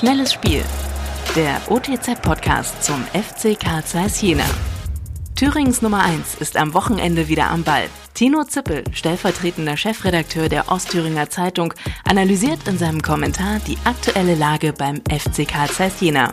Schnelles Spiel. Der OTZ-Podcast zum FC Karl Zeiss Jena. Thürings Nummer 1 ist am Wochenende wieder am Ball. Tino Zippel, stellvertretender Chefredakteur der Ostthüringer Zeitung, analysiert in seinem Kommentar die aktuelle Lage beim FC Karl Zeiss Jena.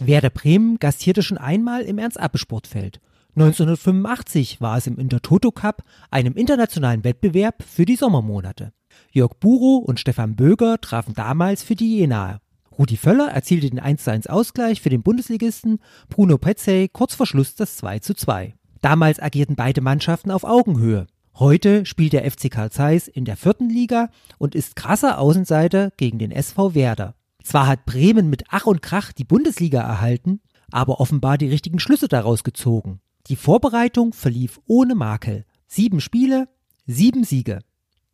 Werder Bremen gastierte schon einmal im Ernst-Abbe-Sportfeld. 1985 war es im Intertoto Cup, einem internationalen Wettbewerb für die Sommermonate. Jörg Buro und Stefan Böger trafen damals für die Jenaer. Rudi Völler erzielte den 1:1 Ausgleich für den Bundesligisten, Bruno Petzey kurz vor Schluss das 2:2. Damals agierten beide Mannschaften auf Augenhöhe. Heute spielt der FC Karl Zeiss in der vierten Liga und ist krasser Außenseiter gegen den SV Werder. Zwar hat Bremen mit Ach und Krach die Bundesliga erhalten, aber offenbar die richtigen Schlüsse daraus gezogen. Die Vorbereitung verlief ohne Makel. Sieben Spiele, sieben Siege.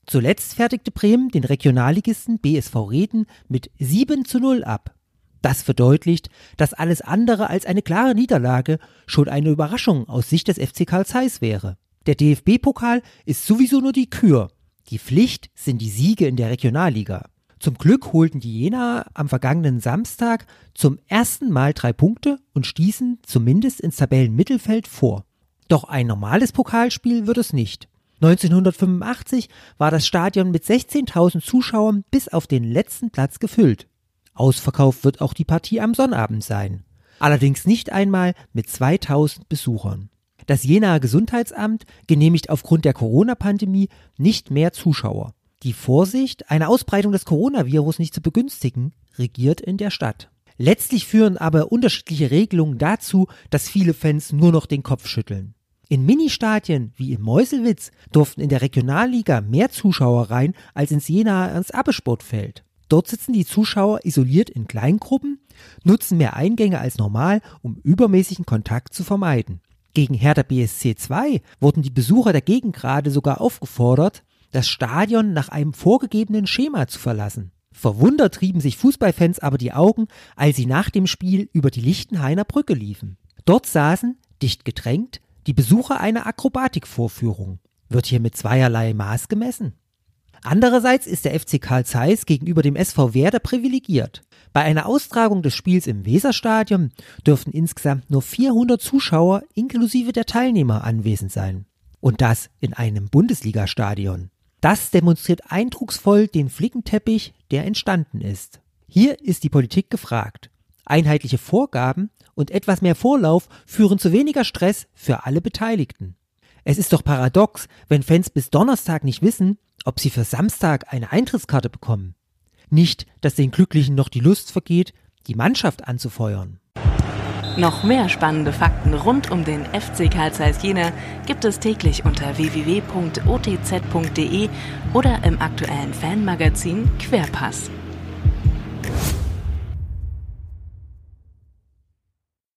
Zuletzt fertigte Bremen den Regionalligisten BSV Reden mit 7 zu 0 ab. Das verdeutlicht, dass alles andere als eine klare Niederlage schon eine Überraschung aus Sicht des FC Karl Zeiss wäre. Der DFB-Pokal ist sowieso nur die Kür. Die Pflicht sind die Siege in der Regionalliga. Zum Glück holten die Jena am vergangenen Samstag zum ersten Mal drei Punkte und stießen zumindest ins Tabellenmittelfeld vor. Doch ein normales Pokalspiel wird es nicht. 1985 war das Stadion mit 16.000 Zuschauern bis auf den letzten Platz gefüllt. Ausverkauft wird auch die Partie am Sonnabend sein. Allerdings nicht einmal mit 2000 Besuchern. Das Jenaer Gesundheitsamt genehmigt aufgrund der Corona-Pandemie nicht mehr Zuschauer. Die Vorsicht, eine Ausbreitung des Coronavirus nicht zu begünstigen, regiert in der Stadt. Letztlich führen aber unterschiedliche Regelungen dazu, dass viele Fans nur noch den Kopf schütteln. In Ministadien wie in Meuselwitz durften in der Regionalliga mehr Zuschauer rein als ins Jena ernst Abbesportfeld. Dort sitzen die Zuschauer isoliert in Kleingruppen, nutzen mehr Eingänge als normal, um übermäßigen Kontakt zu vermeiden. Gegen Hertha BSC 2 wurden die Besucher der Gegengrade sogar aufgefordert, das Stadion nach einem vorgegebenen Schema zu verlassen. Verwundert trieben sich Fußballfans aber die Augen, als sie nach dem Spiel über die Lichtenhainer Brücke liefen. Dort saßen, dicht gedrängt, die Besucher einer Akrobatikvorführung. Wird hier mit zweierlei Maß gemessen? Andererseits ist der FC Karl Zeiss gegenüber dem SV Werder privilegiert. Bei einer Austragung des Spiels im Weserstadion dürften insgesamt nur 400 Zuschauer inklusive der Teilnehmer anwesend sein. Und das in einem Bundesligastadion. Das demonstriert eindrucksvoll den Flickenteppich, der entstanden ist. Hier ist die Politik gefragt. Einheitliche Vorgaben und etwas mehr Vorlauf führen zu weniger Stress für alle Beteiligten. Es ist doch paradox, wenn Fans bis Donnerstag nicht wissen, ob sie für Samstag eine Eintrittskarte bekommen. Nicht, dass den Glücklichen noch die Lust vergeht, die Mannschaft anzufeuern. Noch mehr spannende Fakten rund um den FC Karl Zeiss Jena gibt es täglich unter www.otz.de oder im aktuellen Fanmagazin Querpass.